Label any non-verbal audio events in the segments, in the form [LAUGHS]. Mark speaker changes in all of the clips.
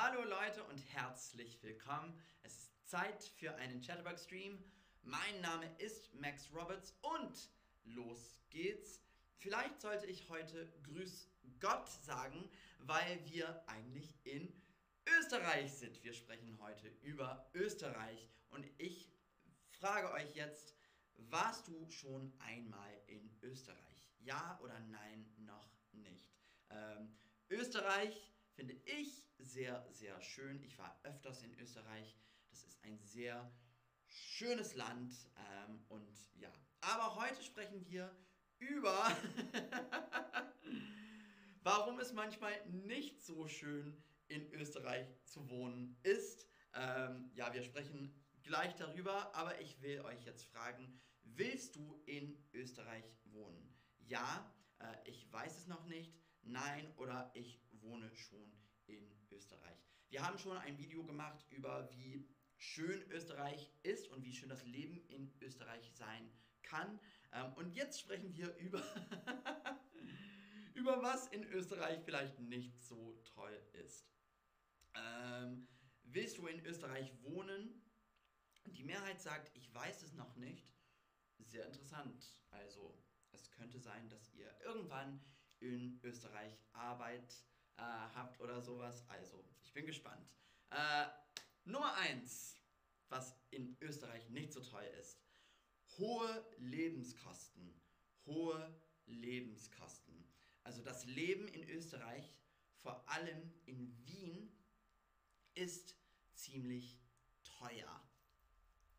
Speaker 1: Hallo Leute und herzlich willkommen. Es ist Zeit für einen Chatterbug-Stream. Mein Name ist Max Roberts und los geht's. Vielleicht sollte ich heute Grüß Gott sagen, weil wir eigentlich in Österreich sind. Wir sprechen heute über Österreich und ich frage euch jetzt, warst du schon einmal in Österreich? Ja oder nein, noch nicht? Ähm, Österreich finde ich sehr, sehr schön. Ich war öfters in Österreich. Das ist ein sehr schönes Land. Ähm, und ja, aber heute sprechen wir über, [LAUGHS] warum es manchmal nicht so schön in Österreich zu wohnen ist. Ähm, ja, wir sprechen gleich darüber, aber ich will euch jetzt fragen, willst du in Österreich wohnen? Ja, äh, ich weiß es noch nicht nein oder ich wohne schon in Österreich. Wir haben schon ein Video gemacht über wie schön Österreich ist und wie schön das Leben in Österreich sein kann. Ähm, und jetzt sprechen wir über, [LAUGHS] über was in Österreich vielleicht nicht so toll ist. Ähm, willst du in Österreich wohnen? Die Mehrheit sagt, ich weiß es noch nicht. Sehr interessant. Also es könnte sein, dass ihr irgendwann in Österreich Arbeit äh, habt oder sowas. Also, ich bin gespannt. Äh, Nummer 1, was in Österreich nicht so toll ist. Hohe Lebenskosten. Hohe Lebenskosten. Also das Leben in Österreich, vor allem in Wien, ist ziemlich teuer.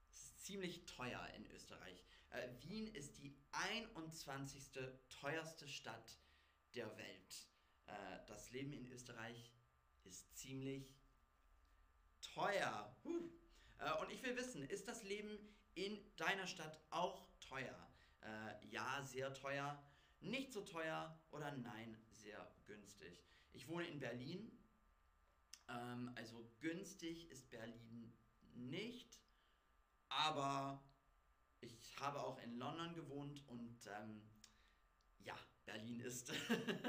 Speaker 1: Es ist ziemlich teuer in Österreich. Äh, Wien ist die 21. teuerste Stadt der Welt. Äh, das Leben in Österreich ist ziemlich teuer. Huh. Äh, und ich will wissen, ist das Leben in deiner Stadt auch teuer? Äh, ja, sehr teuer. Nicht so teuer oder nein, sehr günstig. Ich wohne in Berlin. Ähm, also günstig ist Berlin nicht. Aber ich habe auch in London gewohnt und ähm, ja, Berlin ist.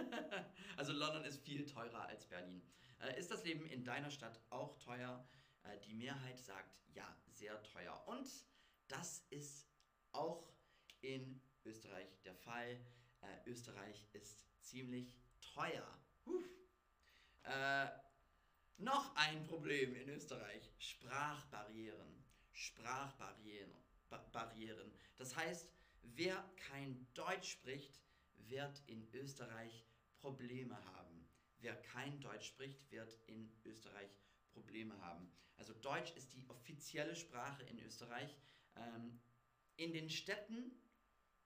Speaker 1: [LAUGHS] also London ist viel teurer als Berlin. Äh, ist das Leben in deiner Stadt auch teuer? Äh, die Mehrheit sagt ja, sehr teuer. Und das ist auch in Österreich der Fall. Äh, Österreich ist ziemlich teuer. Äh, noch ein Problem in Österreich. Sprachbarrieren. Sprachbarrieren. Ba Barrieren. Das heißt, wer kein Deutsch spricht, wird in Österreich Probleme haben. Wer kein Deutsch spricht, wird in Österreich Probleme haben. Also Deutsch ist die offizielle Sprache in Österreich. Ähm, in den Städten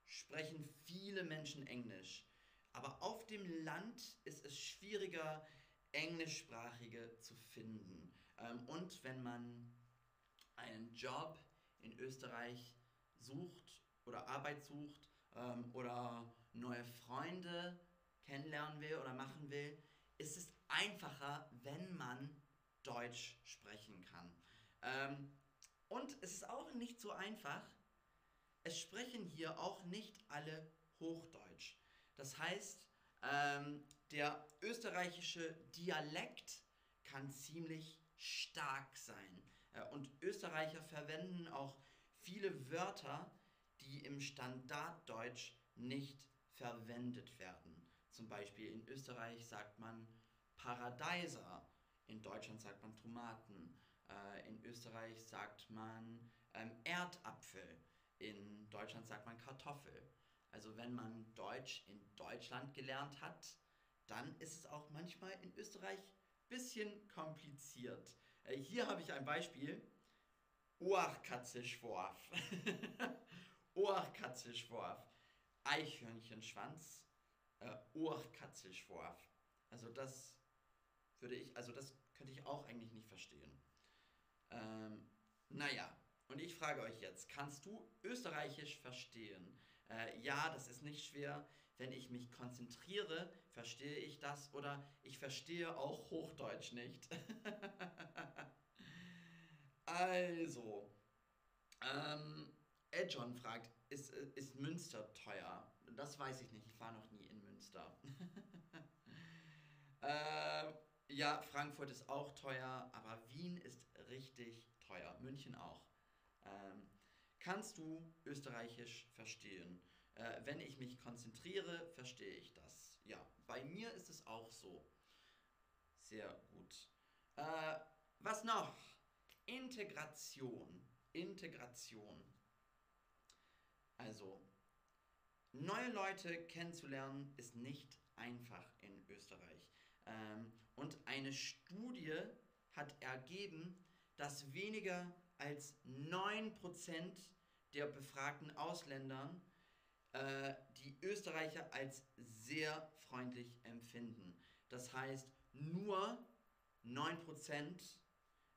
Speaker 1: sprechen viele Menschen Englisch. Aber auf dem Land ist es schwieriger, Englischsprachige zu finden. Ähm, und wenn man einen Job in Österreich sucht oder Arbeit sucht, ähm, oder neue Freunde kennenlernen will oder machen will, ist es einfacher, wenn man Deutsch sprechen kann. Ähm, und es ist auch nicht so einfach, es sprechen hier auch nicht alle Hochdeutsch. Das heißt, ähm, der österreichische Dialekt kann ziemlich stark sein. Äh, und Österreicher verwenden auch viele Wörter, die im Standarddeutsch nicht verwendet werden. Zum Beispiel in Österreich sagt man Paradeiser, in Deutschland sagt man Tomaten, äh, in Österreich sagt man ähm, Erdapfel, in Deutschland sagt man Kartoffel. Also wenn man Deutsch in Deutschland gelernt hat, dann ist es auch manchmal in Österreich ein bisschen kompliziert. Äh, hier habe ich ein Beispiel. Oachkatzischworf. Ohrkatzelschworf, [LAUGHS] Eichhörnchenschwanz, äh, Ohrkatzelschworf. Also das würde ich, also das könnte ich auch eigentlich nicht verstehen. Ähm, naja, und ich frage euch jetzt, kannst du Österreichisch verstehen? Äh, ja, das ist nicht schwer. Wenn ich mich konzentriere, verstehe ich das oder ich verstehe auch Hochdeutsch nicht. [LAUGHS] also, ähm, Edjon fragt, ist, ist Münster teuer? Das weiß ich nicht, ich war noch nie in Münster. [LAUGHS] äh, Ja, Frankfurt ist auch teuer, aber Wien ist richtig teuer. München auch. Ähm, kannst du Österreichisch verstehen? Äh, wenn ich mich konzentriere, verstehe ich das. Ja, bei mir ist es auch so. Sehr gut. Äh, was noch? Integration. Integration. Also, neue Leute kennenzulernen ist nicht einfach in Österreich. Ähm, und eine Studie hat ergeben, dass weniger als 9% der befragten Ausländern äh, die Österreicher als sehr freundlich empfinden. Das heißt, nur 9%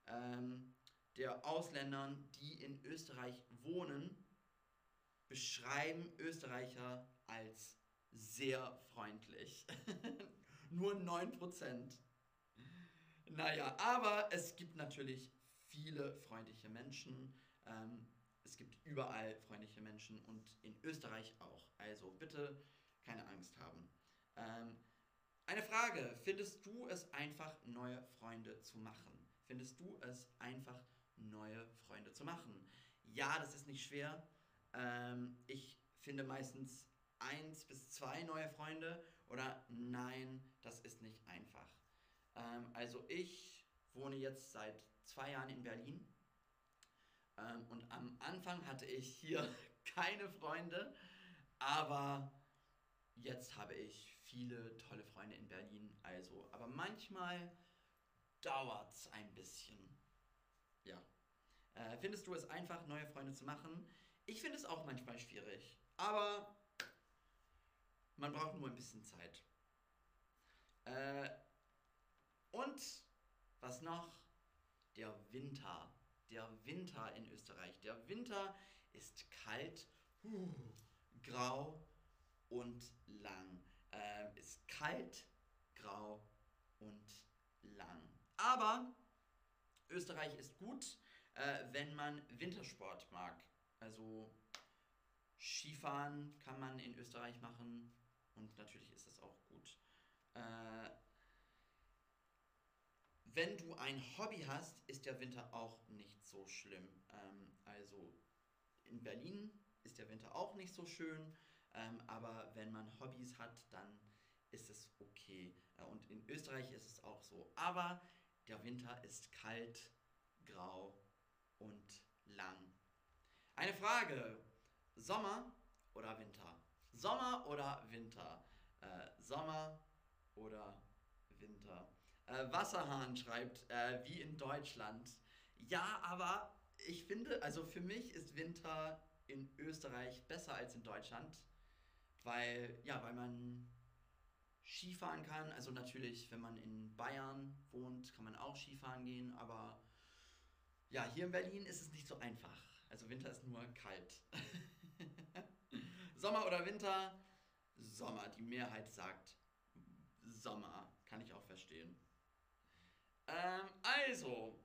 Speaker 1: ähm, der Ausländern, die in Österreich wohnen, beschreiben Österreicher als sehr freundlich. [LAUGHS] Nur 9%. Naja, aber es gibt natürlich viele freundliche Menschen. Ähm, es gibt überall freundliche Menschen und in Österreich auch. Also bitte keine Angst haben. Ähm, eine Frage, findest du es einfach, neue Freunde zu machen? Findest du es einfach, neue Freunde zu machen? Ja, das ist nicht schwer. Ähm, ich finde meistens eins bis zwei neue Freunde oder nein, das ist nicht einfach. Ähm, also ich wohne jetzt seit zwei Jahren in Berlin ähm, und am Anfang hatte ich hier [LAUGHS] keine Freunde, aber jetzt habe ich viele tolle Freunde in Berlin. Also, aber manchmal dauert es ein bisschen. Ja. Äh, findest du es einfach, neue Freunde zu machen? Ich finde es auch manchmal schwierig. Aber man braucht nur ein bisschen Zeit. Äh, und was noch? Der Winter. Der Winter in Österreich. Der Winter ist kalt, grau und lang. Äh, ist kalt, grau und lang. Aber Österreich ist gut, äh, wenn man Wintersport mag. Also Skifahren kann man in Österreich machen und natürlich ist das auch gut. Äh, wenn du ein Hobby hast, ist der Winter auch nicht so schlimm. Ähm, also in Berlin ist der Winter auch nicht so schön, ähm, aber wenn man Hobbys hat, dann ist es okay. Äh, und in Österreich ist es auch so. Aber der Winter ist kalt, grau und lang. Eine Frage. Sommer oder Winter? Sommer oder Winter? Äh, Sommer oder Winter? Äh, Wasserhahn schreibt, äh, wie in Deutschland. Ja, aber ich finde, also für mich ist Winter in Österreich besser als in Deutschland, weil, ja, weil man Skifahren kann. Also natürlich, wenn man in Bayern wohnt, kann man auch Skifahren gehen, aber ja, hier in Berlin ist es nicht so einfach. Also Winter ist nur kalt. [LAUGHS] Sommer oder Winter? Sommer. Die Mehrheit sagt Sommer. Kann ich auch verstehen. Ähm, also,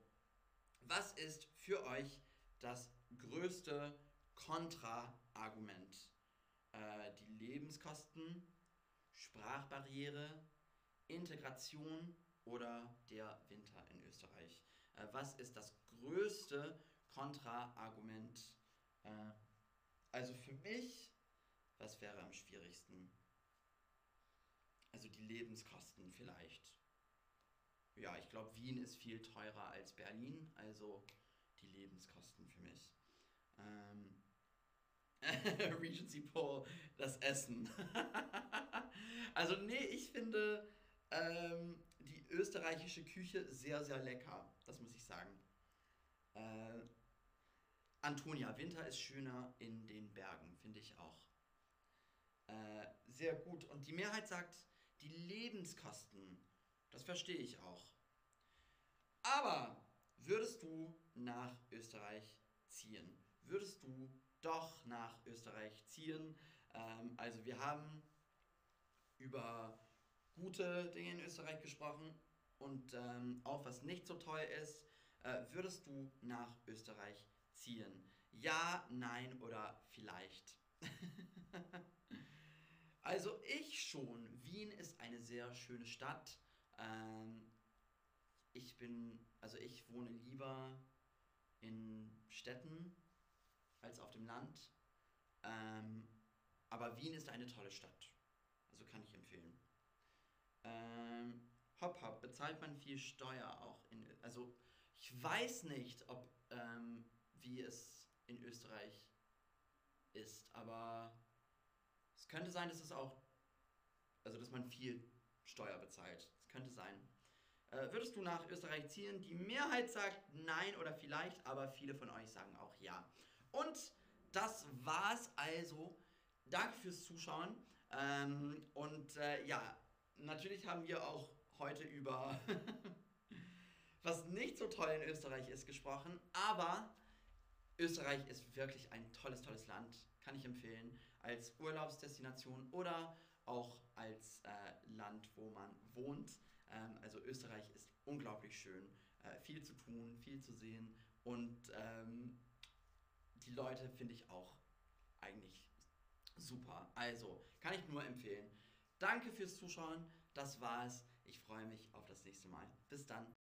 Speaker 1: was ist für euch das größte Kontra-Argument? Äh, die Lebenskosten, Sprachbarriere, Integration oder der Winter in Österreich? Äh, was ist das größte Kontra-Argument? Äh, also für mich, was wäre am schwierigsten? Also die Lebenskosten vielleicht. Ja, ich glaube, Wien ist viel teurer als Berlin, also die Lebenskosten für mich. Ähm, [LAUGHS] Regency Poll, das Essen. [LAUGHS] also nee, ich finde ähm, die österreichische Küche sehr, sehr lecker. Das muss ich sagen. Äh, Antonia, Winter ist schöner in den Bergen, finde ich auch. Äh, sehr gut. Und die Mehrheit sagt, die Lebenskosten. Das verstehe ich auch. Aber würdest du nach Österreich ziehen? Würdest du doch nach Österreich ziehen? Ähm, also wir haben über gute Dinge in Österreich gesprochen und ähm, auch was nicht so toll ist. Äh, würdest du nach Österreich ziehen? Ja, nein oder vielleicht? [LAUGHS] also ich schon. Wien ist eine sehr schöne Stadt. Ähm, ich bin, also ich wohne lieber in Städten als auf dem Land. Ähm, aber Wien ist eine tolle Stadt. Also kann ich empfehlen. Ähm, hopp, hopp, bezahlt man viel Steuer auch in. Also ich weiß nicht, ob ähm, wie es in Österreich ist, aber es könnte sein, dass es auch, also dass man viel Steuer bezahlt. Es könnte sein. Äh, würdest du nach Österreich ziehen? Die Mehrheit sagt nein oder vielleicht, aber viele von euch sagen auch ja. Und das war's also. Danke fürs Zuschauen. Ähm, und äh, ja, natürlich haben wir auch heute über [LAUGHS] was nicht so toll in Österreich ist gesprochen, aber Österreich ist wirklich ein tolles, tolles Land, kann ich empfehlen, als Urlaubsdestination oder auch als äh, Land, wo man wohnt. Ähm, also Österreich ist unglaublich schön, äh, viel zu tun, viel zu sehen und ähm, die Leute finde ich auch eigentlich super. Also kann ich nur empfehlen. Danke fürs Zuschauen. Das war's. Ich freue mich auf das nächste Mal. Bis dann.